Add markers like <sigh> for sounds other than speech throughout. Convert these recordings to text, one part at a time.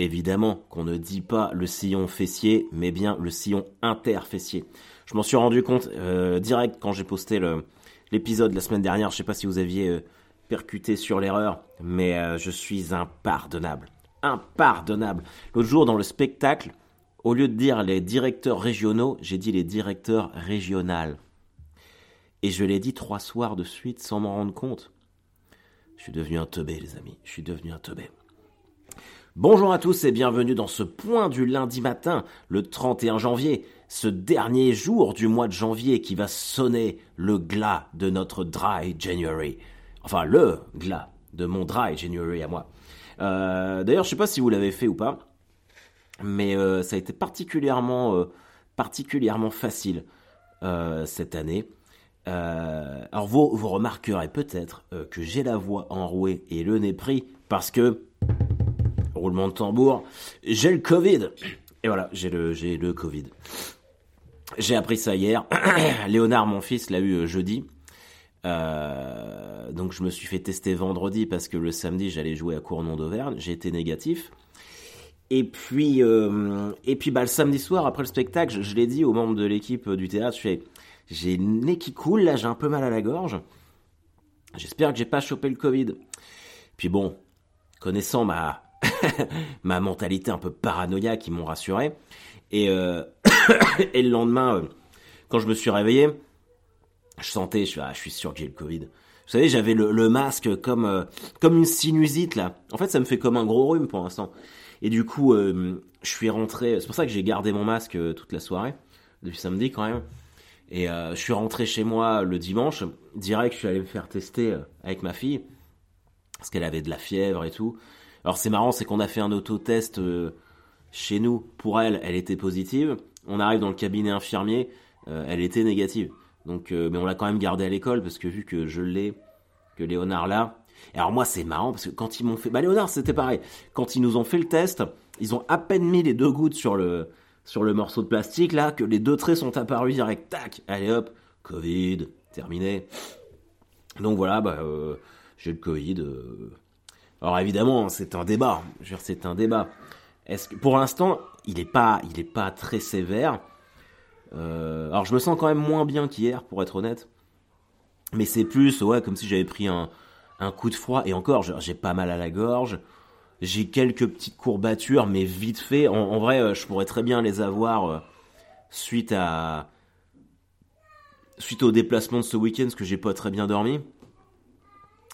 Évidemment qu'on ne dit pas le sillon fessier, mais bien le sillon interfessier. Je m'en suis rendu compte euh, direct quand j'ai posté l'épisode la semaine dernière. Je sais pas si vous aviez euh, percuté sur l'erreur, mais euh, je suis impardonnable. Impardonnable. L'autre jour dans le spectacle, au lieu de dire les directeurs régionaux, j'ai dit les directeurs régionales. Et je l'ai dit trois soirs de suite sans m'en rendre compte. Je suis devenu un teubé, les amis. Je suis devenu un teubé. Bonjour à tous et bienvenue dans ce point du lundi matin, le 31 janvier, ce dernier jour du mois de janvier qui va sonner le glas de notre Dry January. Enfin, le glas de mon Dry January à moi. Euh, d'ailleurs, je sais pas si vous l'avez fait ou pas, mais euh, ça a été particulièrement, euh, particulièrement facile cette année. alors vous, vous remarquerez peut-être que j'ai la voix enrouée et le nez pris parce que roulement de tambour, j'ai le Covid. Et voilà, j'ai le, j'ai le Covid. J'ai appris ça hier. <clears throat> Léonard, mon fils, l'a eu euh, jeudi. Euh, donc je me suis fait tester vendredi parce que le samedi j'allais jouer à Cournon d'Auvergne. J'ai été négatif. Et puis, euh, et puis bah, le samedi soir après le spectacle, je, l'ai dit aux membres de l'équipe du théâtre, j'ai le nez qui coule, là j'ai un peu mal à la gorge. J'espère que j'ai pas chopé le Covid. Puis bon, connaissant ma <laughs> ma mentalité un peu paranoïaque qui m'ont rassuré. Et, euh, <coughs> et le lendemain, euh, quand je me suis réveillé, je sentais, je ah, je suis sûr que j'ai le Covid. Vous savez, j'avais le, masque comme, euh, comme une sinusite là. En fait, ça me fait comme un gros rhume pour l'instant. Et du coup, je suis rentré. C'est pour ça que j'ai gardé mon masque toute la soirée, depuis samedi quand même. Et je suis rentré chez moi le dimanche. Direct, je suis allé me faire tester avec ma fille parce qu'elle avait de la fièvre et tout. Alors c'est marrant, c'est qu'on a fait un autotest euh, chez nous. Pour elle, elle était positive. On arrive dans le cabinet infirmier, euh, elle était négative. Donc, euh, mais on l'a quand même gardée à l'école parce que vu que je l'ai, que Léonard l'a. Alors moi c'est marrant parce que quand ils m'ont fait, bah Léonard c'était pareil. Quand ils nous ont fait le test, ils ont à peine mis les deux gouttes sur le sur le morceau de plastique là que les deux traits sont apparus direct. Tac, allez hop, Covid, terminé. Donc voilà, bah, j'ai le Covid. Alors évidemment, c'est un débat. C'est un débat. Est-ce que pour l'instant, il n'est pas, il est pas très sévère. Euh, alors je me sens quand même moins bien qu'hier, pour être honnête. Mais c'est plus, ouais, comme si j'avais pris un, un coup de froid. Et encore, j'ai pas mal à la gorge. J'ai quelques petites courbatures, mais vite fait. En, vrai, euh, je pourrais très bien les avoir euh, suite à suite au déplacement de ce week-end, parce que j'ai pas très bien dormi.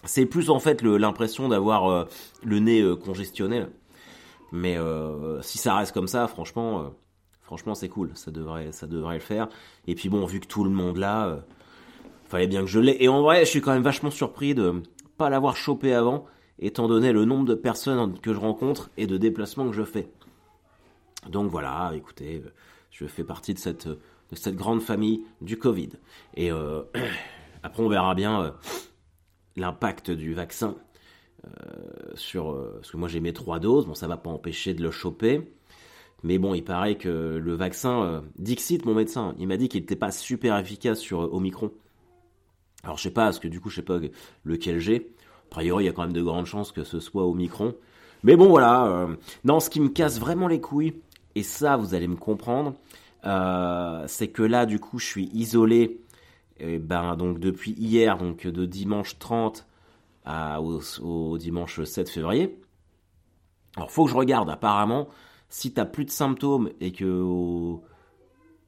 C'est plus en fait l'impression d'avoir euh, le nez euh, congestionné. Mais euh, si ça reste comme ça, franchement, franchement c'est cool. Ça devrait, ça devrait le faire. Et puis bon, vu que tout le monde là, fallait bien que je l'ai. Et en vrai, je suis quand même vachement surpris de pas l'avoir chopé avant, étant donné le nombre de personnes que je rencontre et de déplacements que je fais. Donc voilà, écoutez, je fais partie de cette, de cette grande famille du Covid. Et <clears throat> après, on verra bien l'impact du vaccin euh, sur... Euh, parce que moi j'ai mes trois doses, bon ça va pas empêcher de le choper. Mais bon, il paraît que le vaccin, euh, Dixit, mon médecin, il m'a dit qu'il n'était pas super efficace sur Omicron. Alors je sais pas, parce que du coup je sais pas lequel j'ai. A priori, il y a quand même de grandes chances que ce soit Omicron. Mais bon, voilà. non, ce qui me casse vraiment les couilles, et ça, vous allez me comprendre, c'est que là, du coup, je suis isolé et ben donc depuis hier, donc de dimanche 30 à, au, dimanche 7 février. Alors faut que je regarde apparemment si t'as plus de symptômes et que au,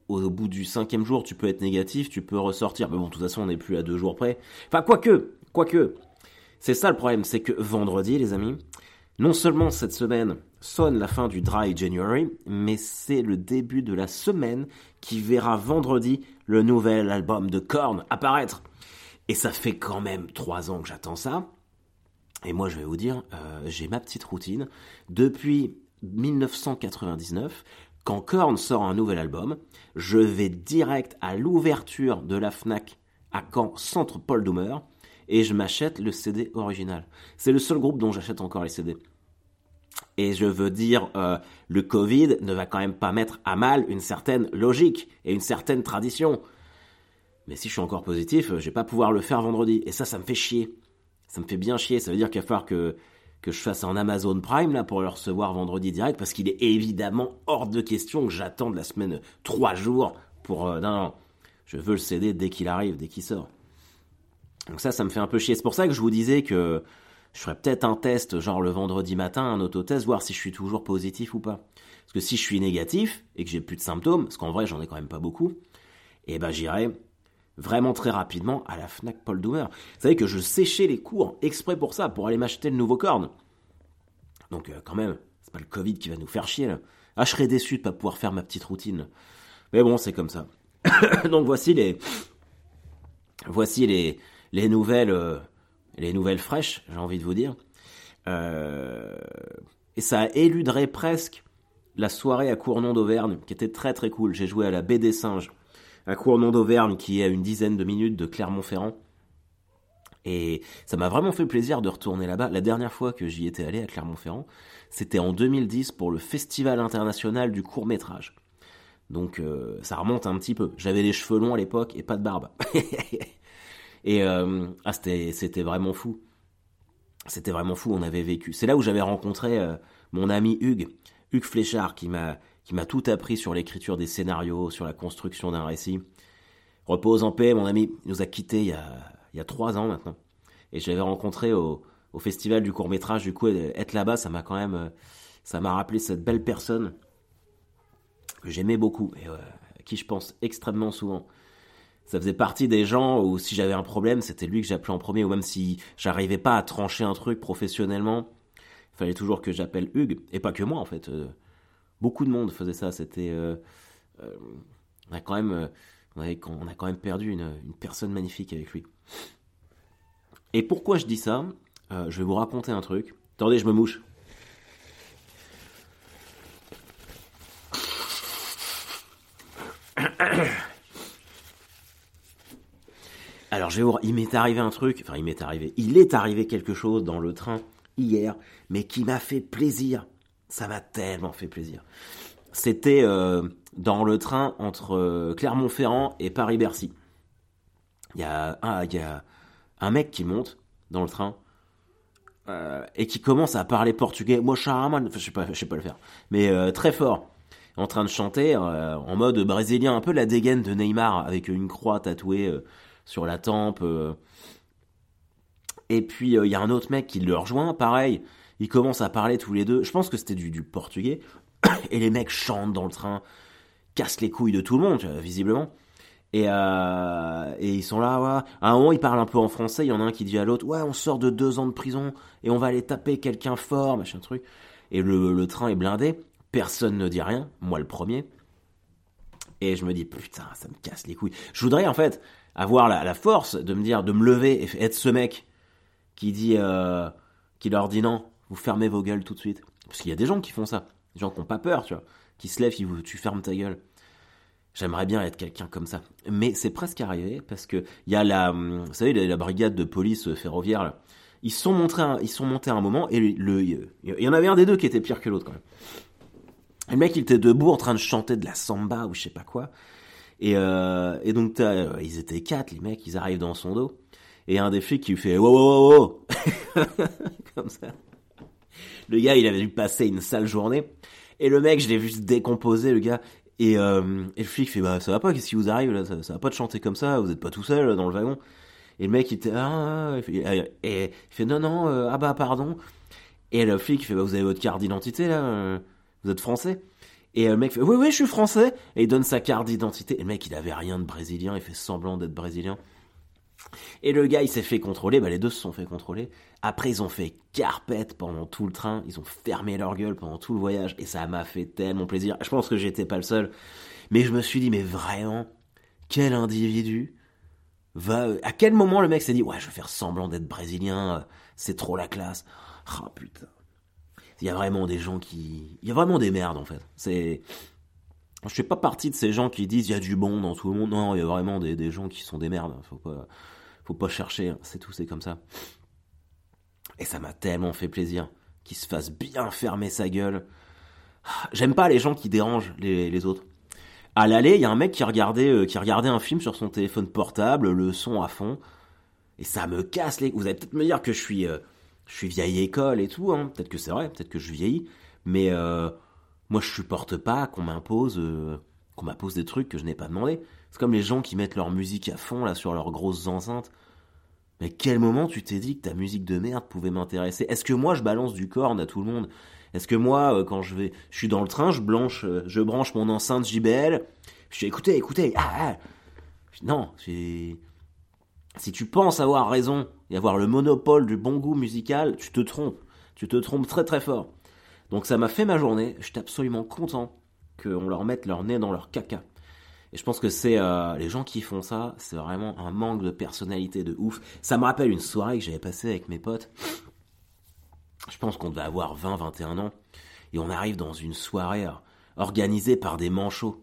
bout du cinquième jour tu peux être négatif, tu peux ressortir. Mais bon, de toute façon on n'est plus à deux jours près. Enfin quoique, quoique, c'est ça le problème, c'est que vendredi les amis, non seulement cette semaine sonne la fin du Dry January, mais c'est le début de la semaine qui verra vendredi le nouvel album de Korn apparaître. Et ça fait quand même trois ans que j'attends ça. Et moi, je vais vous dire, euh, j'ai ma petite routine. Depuis 1999, quand Korn sort un nouvel album, je vais direct à l'ouverture de la FNAC à Caen, Centre Paul Doumer, et je m'achète le CD original. C'est le seul groupe dont j'achète encore les CD. Et je veux dire, euh, le Covid ne va quand même pas mettre à mal une certaine logique et une certaine tradition. Mais si je suis encore positif, je vais pas pouvoir le faire vendredi. Et ça, ça me fait chier. Ça me fait bien chier. Ça veut dire qu'il va falloir que, que je fasse un Amazon Prime là pour le recevoir vendredi direct parce qu'il est évidemment hors de question que j'attende la semaine trois jours pour euh, non, non je veux le CD dès qu'il arrive dès qu'il sort donc ça ça me fait un peu chier c'est pour ça que je vous disais que je ferais peut-être un test genre le vendredi matin un autotest voir si je suis toujours positif ou pas parce que si je suis négatif et que j'ai plus de symptômes parce qu'en vrai j'en ai quand même pas beaucoup eh ben j'irai vraiment très rapidement à la Fnac Paul Doumer. Vous savez que je séchais les cours exprès pour ça, pour aller m'acheter le nouveau corne. Donc euh, quand même, c'est pas le Covid qui va nous faire chier là. Ah, je serais déçu de pas pouvoir faire ma petite routine. Mais bon, c'est comme ça. <coughs> Donc voici les voici les les nouvelles euh, les nouvelles fraîches, j'ai envie de vous dire. Euh, et ça éluderait presque la soirée à Cournon d'Auvergne, qui était très très cool. J'ai joué à la baie des singes à Cournon d'Auvergne, qui est à une dizaine de minutes de Clermont-Ferrand. Et ça m'a vraiment fait plaisir de retourner là-bas. La dernière fois que j'y étais allé à Clermont-Ferrand, c'était en 2010 pour le Festival international du court métrage. Donc euh, ça remonte un petit peu. J'avais les cheveux longs à l'époque et pas de barbe. <laughs> et euh, ah, c'était, vraiment fou. C'était vraiment fou, on avait vécu. C'est là où j'avais rencontré euh, mon ami Hugues, Hugues Fléchard, qui m'a qui m'a tout appris sur l'écriture des scénarios, sur la construction d'un récit. Repose en paix, mon ami, il nous a quittés il y a, il y a trois ans maintenant. Et je l'avais rencontré au, au festival du court métrage, du coup, être là-bas, ça m'a quand même, ça m'a rappelé cette belle personne que j'aimais beaucoup et euh, à qui je pense extrêmement souvent. Ça faisait partie des gens où si j'avais un problème, c'était lui que j'appelais en premier, ou même si j'arrivais pas à trancher un truc professionnellement, il fallait toujours que j'appelle Hugues, et pas que moi en fait. Euh, beaucoup de monde faisait ça. C'était, euh, euh, on a quand même, on, a quand même perdu une, personne magnifique avec lui. Et pourquoi je dis ça? Je vais vous raconter un truc. Attendez, je me mouche. <clears throat> Alors, il m'est arrivé un truc, enfin, il m'est arrivé, il est arrivé quelque chose dans le train hier, mais qui m'a fait plaisir. Ça m'a tellement fait plaisir. C'était euh, dans le train entre euh, Clermont-Ferrand et Paris-Bercy. Il y, a, un mec qui monte dans le train euh, et qui commence à parler portugais. Moi, charman, je sais pas, je sais pas le faire, mais très fort, en train de chanter en mode brésilien, un peu la dégaine de Neymar avec une croix tatouée sur la tempe. Et puis il y a un autre mec qui le rejoint, pareil ils commencent à parler tous les deux. Je pense que c'était du, portugais. <coughs> Et les mecs chantent dans le train, cassent les couilles de tout le monde, visiblement. Et, euh, et ils sont là, ouais. À un moment, ils parlent un peu en français. Il y en a un qui dit à l'autre, ouais, on sort de deux ans de prison et on va aller taper quelqu'un fort, machin truc. Et le, le train est blindé. Personne ne dit rien. Moi, le premier. Et je me dis, putain, ça me casse les couilles. Je voudrais, en fait, avoir la, la force de me dire, de me lever et être ce mec qui dit, euh, qui leur dit non, vous fermez vos gueules tout de suite. Parce qu'il y a des gens qui font ça. Des gens qui n'ont pas peur, tu vois. Qui se lèvent, qui vous, tu fermes ta gueule. J'aimerais bien être quelqu'un comme ça. Mais c'est presque arrivé parce que il y a la, hum, vous savez, la, brigade de police euh, ferroviaire. Ils sont montés, ils sont montés à un moment et le, il y en avait un des deux qui était pire que l'autre quand même. le mec, il était debout en train de chanter de la samba ou je sais pas quoi. Et, euh, et donc, euh, ils étaient quatre, les mecs, ils arrivent dans son dos. Et un des flics qui lui fait wow, wow, wow, wow. <laughs> comme ça. Le gars, il avait dû passer une sale journée. Et le mec, je l'ai vu se décomposer, le gars. Et, euh, le flic fait, bah, ça va pas, qu'est-ce qui vous arrive, là? Ça, va pas de chanter comme ça, vous êtes pas tout seul, dans le wagon. Et le mec, il était, ah, il fait, et, il fait, non, non, euh, ah bah, pardon. Et le flic, fait, bah, vous avez votre carte d'identité, là? Vous êtes français? Et le mec fait, oui, oui, je suis français. Et il donne sa carte d'identité. Et le mec, il avait rien de brésilien, il fait semblant d'être brésilien. Et le gars, il s'est fait contrôler, bah les deux se sont fait contrôler. Après, ils ont fait carpette pendant tout le train, ils ont fermé leur gueule pendant tout le voyage, et ça m'a fait tellement plaisir. Je pense que j'étais pas le seul, mais je me suis dit, mais vraiment, quel individu va... À quel moment le mec s'est dit, ouais, je vais faire semblant d'être brésilien, c'est trop la classe. Ah oh, putain. Il y a vraiment des gens qui... Il y a vraiment des merdes, en fait. C'est... Je fais pas partie de ces gens qui disent il y a du bon dans tout le monde. Non, il y a vraiment des, gens qui sont des merdes. Faut pas, faut pas chercher. Hein. C'est tout, c'est comme ça. Et ça m'a tellement fait plaisir qu'il se fasse bien fermer sa gueule. J'aime pas les gens qui dérangent les, les autres. À l'aller, il y a un mec qui regardait, euh, qui regardait un film sur son téléphone portable, le son à fond. Et ça me casse les. Vous allez peut-être me dire que je suis, euh, je suis vieille école et tout, hein. peut-être que c'est vrai, peut-être que je vieillis, mais euh, moi je supporte pas qu'on m'impose euh, qu'on m'impose des trucs que je n'ai pas demandé. C'est comme les gens qui mettent leur musique à fond là sur leurs grosses enceintes. Mais quel moment tu t'es dit que ta musique de merde pouvait m'intéresser? Est-ce que moi je balance du corne à tout le monde? Est-ce que moi euh, quand je vais je suis dans le train, je blanche je branche mon enceinte JBL, je dis écoutez, écoutez, ah, ah. non, si tu penses avoir raison et avoir le monopole du bon goût musical, tu te trompes. Tu te trompes très très fort. Donc ça m'a fait ma journée. J'étais absolument content qu'on leur mette leur nez dans leur caca. Et je pense que c'est euh, les gens qui font ça, c'est vraiment un manque de personnalité de ouf. Ça me rappelle une soirée que j'avais passée avec mes potes. Je pense qu'on devait avoir 20-21 ans. Et on arrive dans une soirée euh, organisée par des manchots.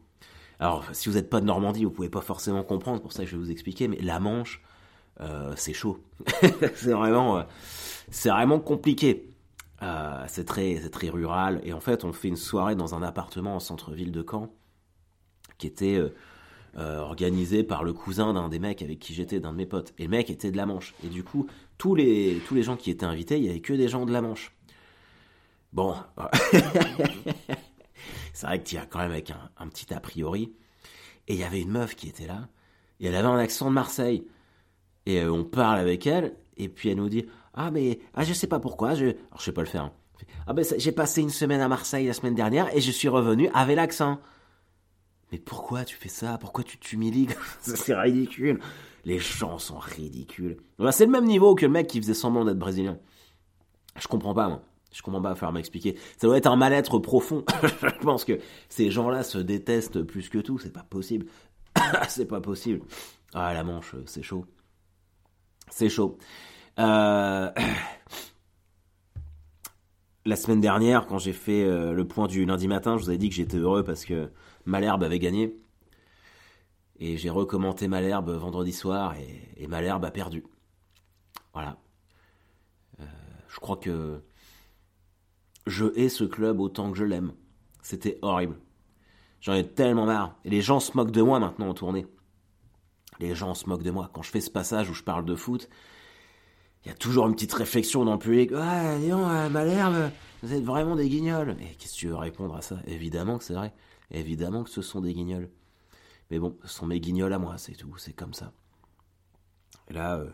Alors, si vous n'êtes pas de Normandie, vous pouvez pas forcément comprendre, pour ça que je vais vous expliquer, mais la Manche, euh, c'est chaud. <laughs> c'est vraiment, euh, c'est vraiment compliqué. Euh, c'est très, c'est très rural. Et en fait, on fait une soirée dans un appartement en centre-ville de Caen, qui était organisé par le cousin d'un des mecs avec qui j'étais, d'un de mes potes. Et le mec était de la Manche. Et du coup, tous les, tous les gens qui étaient invités, il y avait que des gens de la Manche. Bon, <laughs> c'est vrai que tu as quand même avec un, un petit a priori. Et il y avait une meuf qui était là, et elle avait un accent de Marseille. Et euh, on parle avec elle, et puis elle nous dit Ah, mais ah, je sais pas pourquoi, je. Alors, je sais pas le faire. Hein. Ah, ben, j'ai passé une semaine à Marseille la semaine dernière, et je suis revenu avec l'accent. Mais pourquoi tu fais ça? Pourquoi tu t'humilies? <laughs> C'est ridicule. Les gens sont ridicules. c'est le même niveau que le mec qui faisait semblant d'être brésilien. Je comprends pas, moi. Je comprends pas, faire m'expliquer. Ça doit être un mal-être profond. <laughs> je pense que ces gens-là se détestent plus que tout. C'est pas possible. <coughs> c'est pas possible. Ah, la manche, c'est chaud. C'est chaud. Euh, <coughs> la semaine dernière, quand j'ai fait euh, le point du lundi matin, je vous avais dit que j'étais heureux parce que Malherbe avait gagné. Et j'ai recommenté Malherbe vendredi soir et, Malherbe a perdu. Voilà. Euh, je crois que je hais ce club autant que je l'aime. C'était horrible. J'en ai tellement marre. Et les gens se moquent de moi maintenant en tournée les gens se moquent de moi. Quand je fais ce passage où je parle de foot, il y a toujours une petite réflexion dans le public. Ouais, Léon, euh, Malherbe, vous êtes vraiment des guignols. Et qu'est-ce que tu veux répondre à ça? Évidemment que c'est vrai. Évidemment que ce sont des guignols. Mais bon, ce sont mes guignols à moi, c'est tout. C'est comme ça. Là, euh,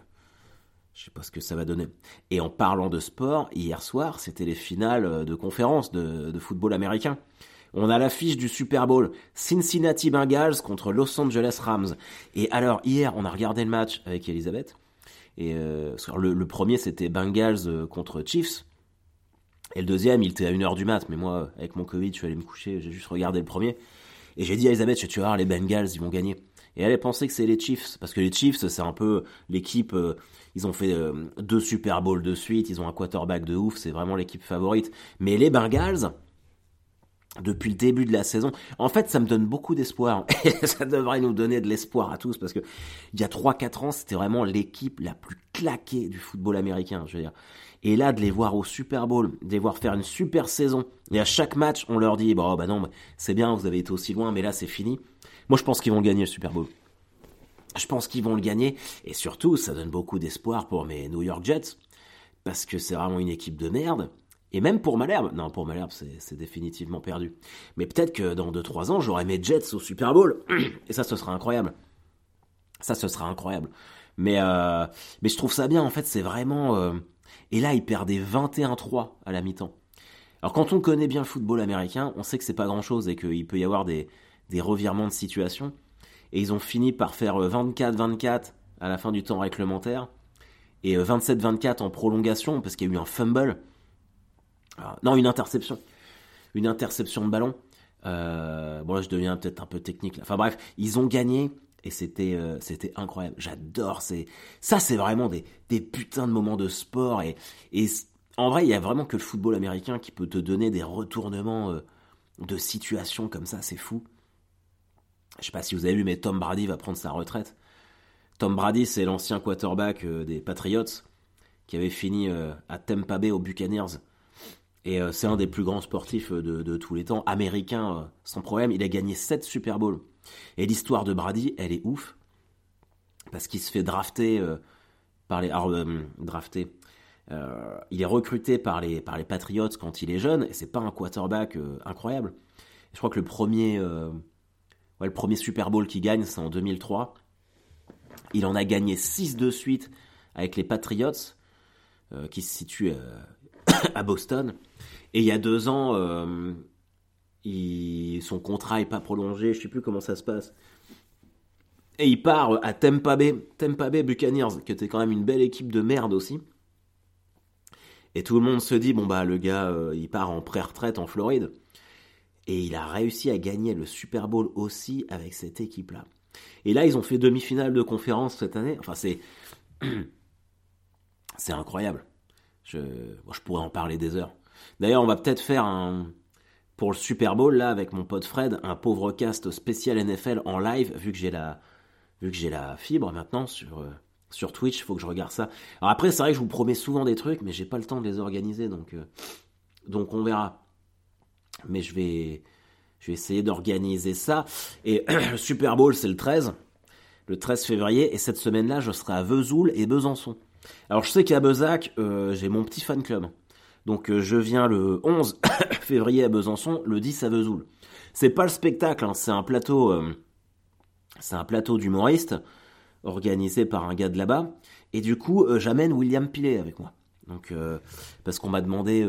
je sais pas ce que ça va donner. Et en parlant de sport, hier soir, c'était les finales euh, de conférence de football américain. On a l'affiche du Super Bowl Cincinnati Bengals contre Los Angeles Rams. Et alors hier, on a regardé le match avec Elisabeth. Et euh, le, premier, c'était Bengals euh, contre Chiefs. Et le deuxième, il était à 1h du mat. Mais moi, avec mon Covid, je suis allé me coucher. J'ai juste regardé le premier. Et j'ai dit à Elisabeth, vas voir, les Bengals, ils vont gagner. Et elle pensé que c'est les Chiefs. Parce que les Chiefs, c'est un peu l'équipe... Euh, ils ont fait deux Super Bowls de suite. Ils ont un quarterback de ouf. C'est vraiment l'équipe favorite. Mais les Bengals depuis le début de la saison. En fait, ça me donne beaucoup d'espoir. <laughs> ça devrait nous donner de l'espoir à tous parce que il y a 3-4 ans, c'était vraiment l'équipe la plus claquée du football américain, je veux dire. Et là, de les voir au Super Bowl, de les voir faire une super saison, et à chaque match, on leur dit, bon, bah non, c'est bien, vous avez été aussi loin, mais là, c'est fini. Moi, je pense qu'ils vont gagner le Super Bowl. Je pense qu'ils vont le gagner, et surtout, ça donne beaucoup d'espoir pour mes New York Jets, parce que c'est vraiment une équipe de merde, et même pour Malherbe, non, pour Malherbe, c'est définitivement perdu. Mais peut-être que dans 2-3 ans, j'aurai mes Jets au Super Bowl. <clears throat> Et ça, ce sera incroyable. Ça, ce sera incroyable. Mais, euh, je trouve ça bien, en fait, c'est vraiment... Euh, et là, ils perdaient 21-3 à la mi-temps. Alors quand on connaît bien le football américain, on sait que c'est pas grand-chose et qu'il peut y avoir des, des revirements de situation. Et ils ont fini par faire 24-24 euh, à la fin du temps réglementaire et 27-24 en prolongation parce qu'il y a eu un fumble. Ah, non, une interception. Une interception de ballon. Euh, bon là je deviens peut-être un peu technique. Enfin bref, ils ont gagné et c'était euh, c'était incroyable. J'adore c'est ça c'est vraiment des putains de moments de sport et en vrai il y a vraiment que le football américain qui peut te donner des retournements euh, de situation comme ça. C'est fou. Je sais pas si vous avez vu mais Tom Brady va prendre sa retraite. Tom Brady c'est l'ancien quarterback des Patriots qui avait fini à Tampa Bay aux Buccaneers et euh, c'est un des plus grands sportifs euh, de, tous les temps, américain euh, sans problème. Il a gagné 7 Super Bowls. Et l'histoire de Brady, elle est ouf. Parce qu'il se fait drafter par les. Alors, drafter. il est recruté par les, par les Patriots quand il est jeune, et c'est pas un quarterback incroyable. Je crois que le premier, ouais, le premier Super Bowl qu'il gagne, c'est en 2003. Il en a gagné 6 de suite avec les Patriots, qui se situent <coughs> à Boston. Et il y a deux ans, son contrat n'est pas prolongé, je sais plus comment ça se passe. Et il part à Tampa Bay, Tampa Bay Buccaneers, qui était quand même une belle équipe de merde aussi. Et tout le monde se dit, bon bah le gars, euh, il part en pré-retraite en Floride. Et il a réussi à gagner le Super Bowl aussi avec cette équipe-là. Et là, ils ont fait demi-finale de conférence cette année. Enfin, c'est... <coughs> c'est incroyable. Je... je pourrais en parler des heures. D'ailleurs, on va peut-être faire un pour le Super Bowl là avec mon pote Fred, un pauvre cast spécial NFL en live vu que j'ai la vu que j'ai la fibre maintenant sur euh, sur Twitch, il faut que je regarde ça. Alors après c'est vrai que je vous promets souvent des trucs mais j'ai pas le temps de les organiser donc euh, donc on verra. Mais je vais je vais essayer d'organiser ça et le <clears throat> Super Bowl c'est le 13 le 13 février et cette semaine-là je serai à Vesoul et Besançon. Alors je sais qu'à Bezac, euh, j'ai mon petit fan club. Donc euh, je viens le 11 <coughs> février à Besançon, le 10 à Vesoul. C'est pas le spectacle, hein, c'est un plateau, euh, c'est un plateau d'humoristes organisé par un gars de là-bas. Et du coup, j'amène William Pilet avec moi. Donc parce qu'on m'a demandé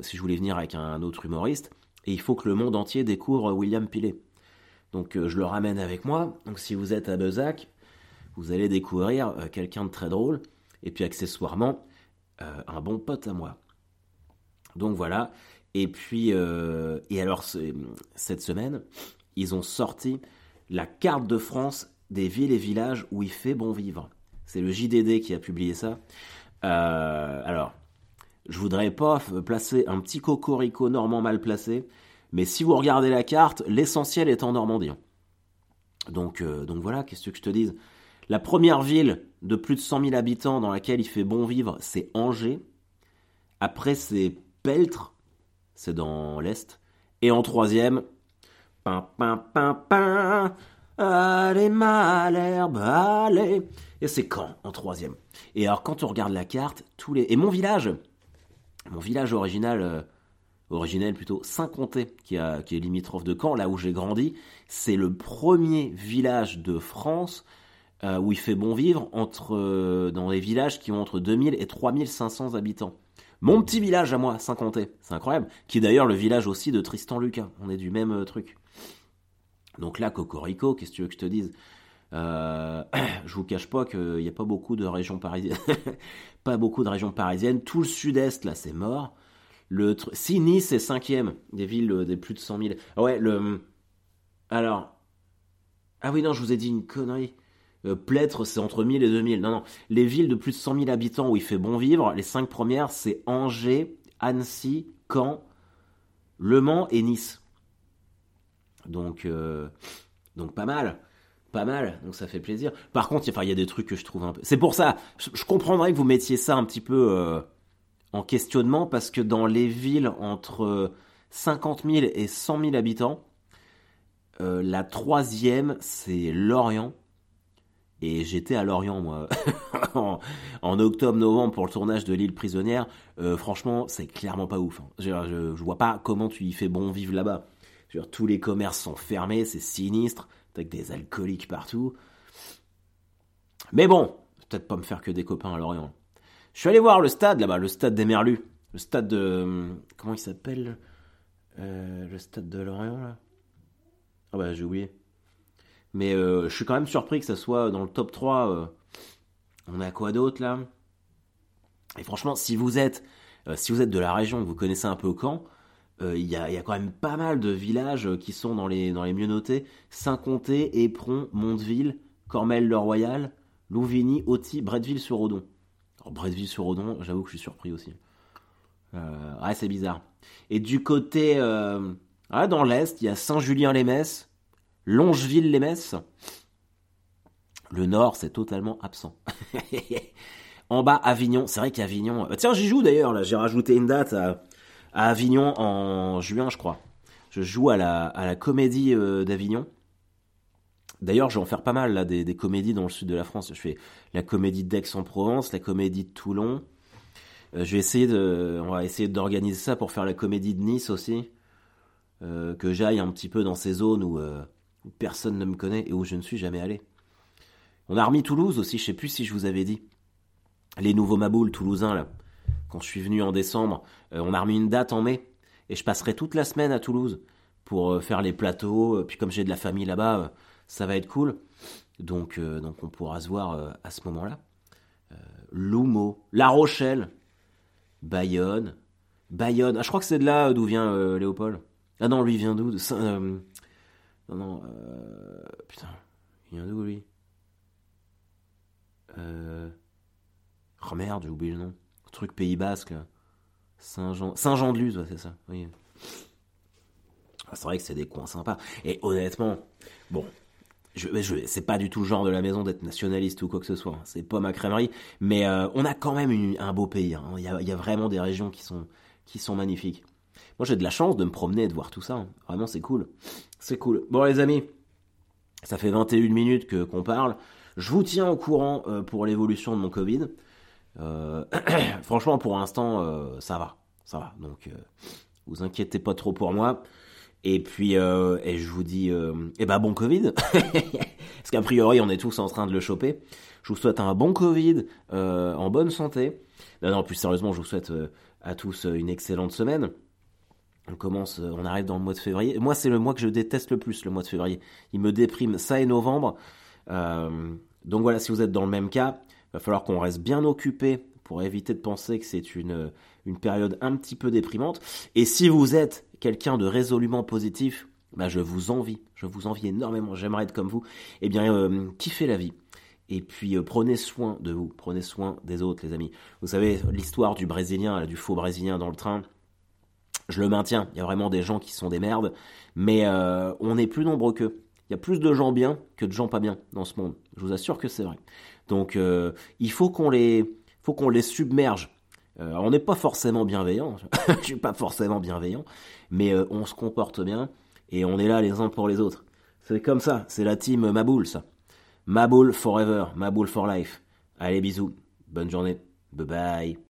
si je voulais venir avec un autre humoriste, et il faut que le monde entier découvre William Pilet. Donc je le ramène avec moi. Donc si vous êtes à Bezac, vous allez découvrir quelqu'un de très drôle, et puis accessoirement un bon pote à moi. Donc voilà. Et puis, euh, et alors, cette semaine, ils ont sorti la carte de France des villes et villages où il fait bon vivre. C'est le JDD qui a publié ça. Euh, alors, je voudrais pas placer un petit cocorico normand mal placé, mais si vous regardez la carte, l'essentiel est en Normandie. Donc, euh, donc voilà, qu'est-ce que je te dise? La première ville de plus de 100 000 habitants dans laquelle il fait bon vivre, c'est Angers. Après, c'est Peltre, c'est dans l'Est. Et en troisième, pin, pin, pin, pin, allez Malherbe, allez. Et c'est quand en troisième Et alors quand on regarde la carte, tous les... Et mon village, mon village original, euh, originel plutôt, Saint-Comté, qui est limitrophe de Caen, là où j'ai grandi, c'est le premier village de France euh, où il fait bon vivre entre, euh, dans les villages qui ont entre 2000 et 3500 habitants. Mon petit village à moi, Saint-Comté, c'est incroyable, qui est d'ailleurs le village aussi de Tristan Lucas. On est du même euh, truc. Donc là, Cocorico, qu'est-ce que tu veux que je te dise? Euh, <clears throat> je vous cache pas qu'il n'y a pas beaucoup de régions parisiennes. <laughs> pas beaucoup de régions parisiennes. Tout le sud-est, là, c'est mort. Le si Nice est cinquième des villes euh, des plus de 100 000. Ah ouais, le. Alors. Ah oui, non, je vous ai dit une connerie. Euh, c'est entre 1000 et 2000. Non, non. Les villes de plus de 100 000 habitants où il fait bon vivre, les cinq premières, c'est Angers, Annecy, Caen, Le Mans et Nice. Donc, euh, donc pas mal. Pas mal, donc ça fait plaisir. Par contre, il y a des trucs que je trouve un peu. C'est pour ça, je, comprendrais que vous mettiez ça un petit peu euh, en questionnement, parce que dans les villes entre 50 000 et 100 000 habitants, la troisième, c'est Lorient. Et j'étais à Lorient, moi, <laughs> en, octobre-novembre pour le tournage de l'île prisonnière. Euh, franchement, c'est clairement pas ouf. Hein. Je, je, vois pas comment tu y fais bon vivre là-bas. Tous les commerces sont fermés, c'est sinistre, avec des alcooliques partout. Mais bon, peut-être pas me faire que des copains à Lorient. Je suis allé voir le stade là-bas, le stade des Merlus. Le stade de. Comment il s'appelle euh, Le stade de Lorient là? Ah bah j'ai oublié. Mais euh, je suis quand même surpris que ça soit dans le top 3. Euh. on a quoi d'autre là? Et franchement, si vous êtes de la région, vous connaissez un peu Caen, il y, a, quand même pas mal de villages qui sont dans les, dans les mieux notés. Saint-Comté, Éperon, Monteville, Cormel-le-Royal, Louvigny, Auty, Bretteville-sur-Odon. Bretteville-sur-Odon, j'avoue que je suis surpris aussi. ouais, c'est bizarre. Et du côté... dans l'Est, il y a Saint-Julien-les-Messes, Longeville-les-Messes. Le Nord, c'est totalement absent. <laughs> en bas, Avignon. C'est vrai qu'Avignon. Euh, tiens, j'y joue d'ailleurs. Là, j'ai rajouté une date à, Avignon en juin, je crois. Je joue à la, à la comédie euh, d'Avignon. D'ailleurs, je vais en faire pas mal là, des, comédies dans le sud de la France. Je fais la comédie d'Aix-en-Provence, la comédie de Toulon, je vais essayer de, on va essayer d'organiser ça pour faire la comédie de Nice aussi. que j'aille un petit peu dans ces zones où, où, personne ne me connaît et où je ne suis jamais allé. On a remis Toulouse aussi, je sais plus si je vous avais dit. Les nouveaux Maboules toulousains, là. Quand je suis venu en décembre, on a remis une date en mai. Et je passerai toute la semaine à Toulouse pour faire les plateaux. Puis comme j'ai de la famille là-bas, ça va être cool. Donc, euh, donc on pourra se voir euh, à ce moment-là. Euh, La Rochelle, Bayonne, Bayonne. Ah, je crois que c'est de là d'où vient Léopold. Ah non, lui vient d'où? Non, non. putain, il vient d'où lui? Oh merde, j'ai oublié le nom. truc Pays Basque, Saint-Jean, Saint-Jean-de-Luz, c'est ça. Oui. Ah, c'est vrai que c'est des coins sympas. Et honnêtement, bon, c'est pas du tout le genre de la maison d'être nationaliste ou quoi que ce soit. Hein. C'est pas ma crèmerie, mais euh, on a quand même un beau pays. Hein. Il, y a, vraiment des régions qui sont qui sont magnifiques. Moi, j'ai de la chance de me promener et de voir tout ça. Hein. Vraiment, c'est cool. C'est cool. Bon, les amis, ça fait 21 minutes que qu'on parle. Je vous tiens au courant euh, pour l'évolution de mon Covid. Euh, <clears throat> franchement, pour l'instant, ça va, ça va. Donc, vous inquiétez pas trop pour moi. Et puis, euh, et je vous dis, euh, eh ben bon Covid, <laughs> parce qu'a priori on est tous en train de le choper. Je vous souhaite un bon Covid, euh, en bonne santé. Non, non, plus sérieusement, je vous souhaite à tous une excellente semaine. On commence, on arrive dans le mois de février. Moi, c'est le mois que je déteste le plus, le mois de février. Il me déprime. Ça et novembre. donc voilà, si vous êtes dans le même cas, il va falloir qu'on reste bien occupé pour éviter de penser que c'est une, période un petit peu déprimante. Et si vous êtes quelqu'un de résolument positif, bah je vous envie, je vous envie énormément, j'aimerais être comme vous. Eh bien, euh, kiffez la vie. Et puis euh, prenez soin de vous, prenez soin des autres, les amis. Vous savez, l'histoire du Brésilien, du faux Brésilien dans le train, je le maintiens. Il y a vraiment des gens qui sont des merdes, mais euh, on est plus nombreux qu'eux. Il y a plus de gens bien que de gens pas bien dans ce monde. Je vous assure que c'est vrai. Donc, il faut qu'on les, faut qu'on les submerge. Euh, on n'est pas forcément bienveillant, <laughs> je suis pas forcément bienveillant, mais euh, on se comporte bien et on est là les uns pour les autres. C'est comme ça, c'est la team Maboul ça. Maboul forever, Maboul for life. Allez bisous, bonne journée, bye bye.